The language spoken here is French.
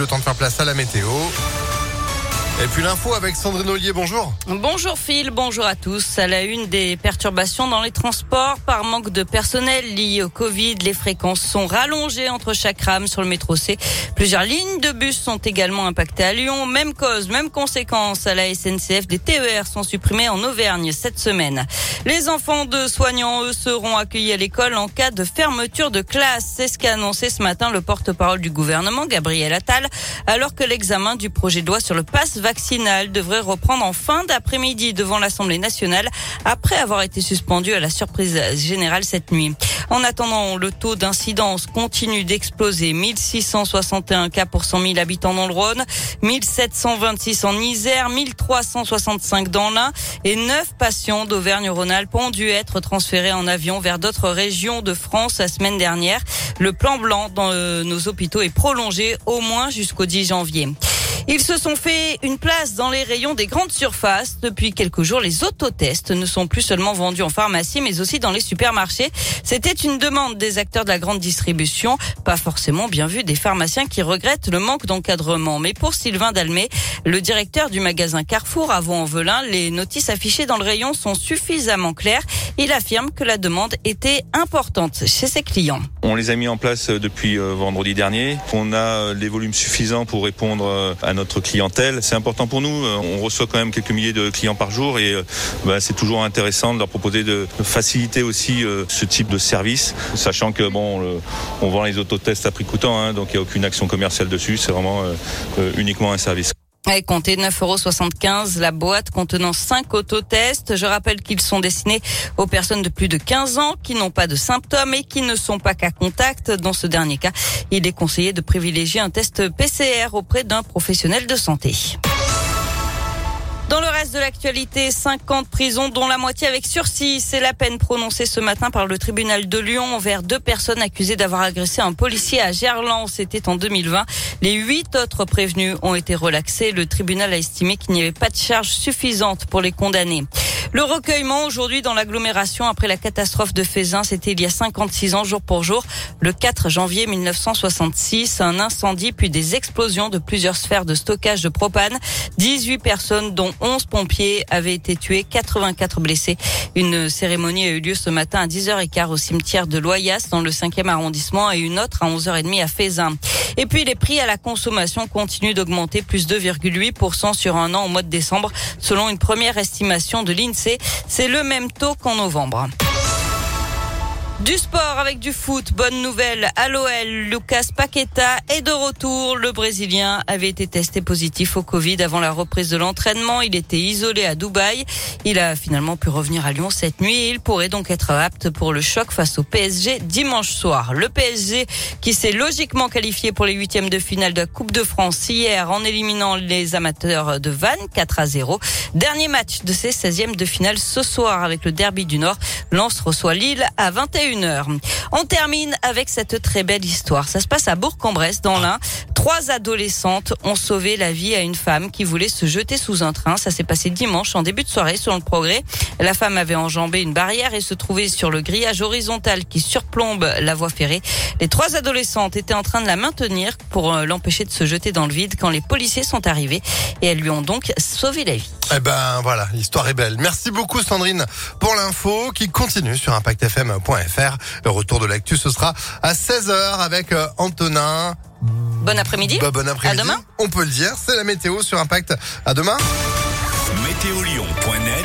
le temps de faire place à la météo. Et puis l'info avec Sandrine Ollier, bonjour. Bonjour Phil, bonjour à tous. À la une des perturbations dans les transports par manque de personnel lié au Covid, les fréquences sont rallongées entre chaque rame sur le métro C. Plusieurs lignes de bus sont également impactées à Lyon. Même cause, même conséquence à la SNCF. Des TER sont supprimés en Auvergne cette semaine. Les enfants de soignants, eux, seront accueillis à l'école en cas de fermeture de classe. C'est ce qu'a annoncé ce matin le porte-parole du gouvernement, Gabriel Attal, alors que l'examen du projet de loi sur le pass vaccinal devrait reprendre en fin d'après-midi devant l'Assemblée nationale après avoir été suspendu à la surprise générale cette nuit. En attendant, le taux d'incidence continue d'exploser. 1661 cas pour 100 000 habitants dans le Rhône, 1726 en Isère, 1365 dans l'Ain et 9 patients d'Auvergne-Rhône-Alpes ont dû être transférés en avion vers d'autres régions de France la semaine dernière. Le plan blanc dans euh, nos hôpitaux est prolongé au moins jusqu'au 10 janvier. Ils se sont fait une place dans les rayons des grandes surfaces. Depuis quelques jours, les autotests ne sont plus seulement vendus en pharmacie, mais aussi dans les supermarchés. C'était une demande des acteurs de la grande distribution, pas forcément bien vu des pharmaciens qui regrettent le manque d'encadrement. Mais pour Sylvain Dalmé, le directeur du magasin Carrefour à Vaux-en-Velin, les notices affichées dans le rayon sont suffisamment claires. Il affirme que la demande était importante chez ses clients. On les a mis en place depuis euh, vendredi dernier. On a les volumes suffisants pour répondre euh, à notre clientèle. C'est important pour nous. Euh, on reçoit quand même quelques milliers de clients par jour et bah, c'est toujours intéressant de leur proposer de faciliter aussi ce type de service, sachant que bon, on vend les autotests à prix coûtant, hein, donc il n'y a aucune action commerciale dessus. C'est vraiment uniquement un service. Et comptez 9,75 euros la boîte contenant 5 autotests. Je rappelle qu'ils sont destinés aux personnes de plus de 15 ans qui n'ont pas de symptômes et qui ne sont pas qu'à contact. Dans ce dernier cas, il est conseillé de privilégier un test PCR auprès d'un professionnel de santé. De l'actualité, 50 prisons dont la moitié avec sursis. C'est la peine prononcée ce matin par le tribunal de Lyon envers deux personnes accusées d'avoir agressé un policier à Gerland. C'était en 2020. Les huit autres prévenus ont été relaxés. Le tribunal a estimé qu'il n'y avait pas de charge suffisante pour les condamner. Le recueillement aujourd'hui dans l'agglomération après la catastrophe de Fézin, c'était il y a 56 ans jour pour jour, le 4 janvier 1966, un incendie puis des explosions de plusieurs sphères de stockage de propane. 18 personnes dont 11 pompiers avaient été tués, 84 blessés. Une cérémonie a eu lieu ce matin à 10h15 au cimetière de Loyas dans le 5e arrondissement et une autre à 11h30 à Fézin. Et puis les prix à la consommation continuent d'augmenter plus 2,8% sur un an au mois de décembre selon une première estimation de l'INSEE c'est le même taux qu'en novembre. Du sport avec du foot, bonne nouvelle à l'OL, Lucas Paqueta est de retour. Le Brésilien avait été testé positif au Covid avant la reprise de l'entraînement. Il était isolé à Dubaï. Il a finalement pu revenir à Lyon cette nuit il pourrait donc être apte pour le choc face au PSG dimanche soir. Le PSG qui s'est logiquement qualifié pour les huitièmes de finale de la Coupe de France hier en éliminant les amateurs de Vannes 4 à 0. Dernier match de ces 16e de finale ce soir avec le derby du Nord. Lens reçoit Lille à 21 on termine avec cette très belle histoire. Ça se passe à Bourg-en-Bresse, dans l'Ain. Trois adolescentes ont sauvé la vie à une femme qui voulait se jeter sous un train. Ça s'est passé dimanche en début de soirée sur le progrès. La femme avait enjambé une barrière et se trouvait sur le grillage horizontal qui surplombe la voie ferrée. Les trois adolescentes étaient en train de la maintenir pour euh, l'empêcher de se jeter dans le vide quand les policiers sont arrivés et elles lui ont donc sauvé la vie. Eh ben voilà, l'histoire est belle. Merci beaucoup Sandrine pour l'info qui continue sur impactfm.fr. Le retour de l'actu ce sera à 16h avec euh, Antonin. Bon après-midi. Bah, bon après-midi. À demain. On peut le dire, c'est la météo sur Impact. À demain. Météolion.net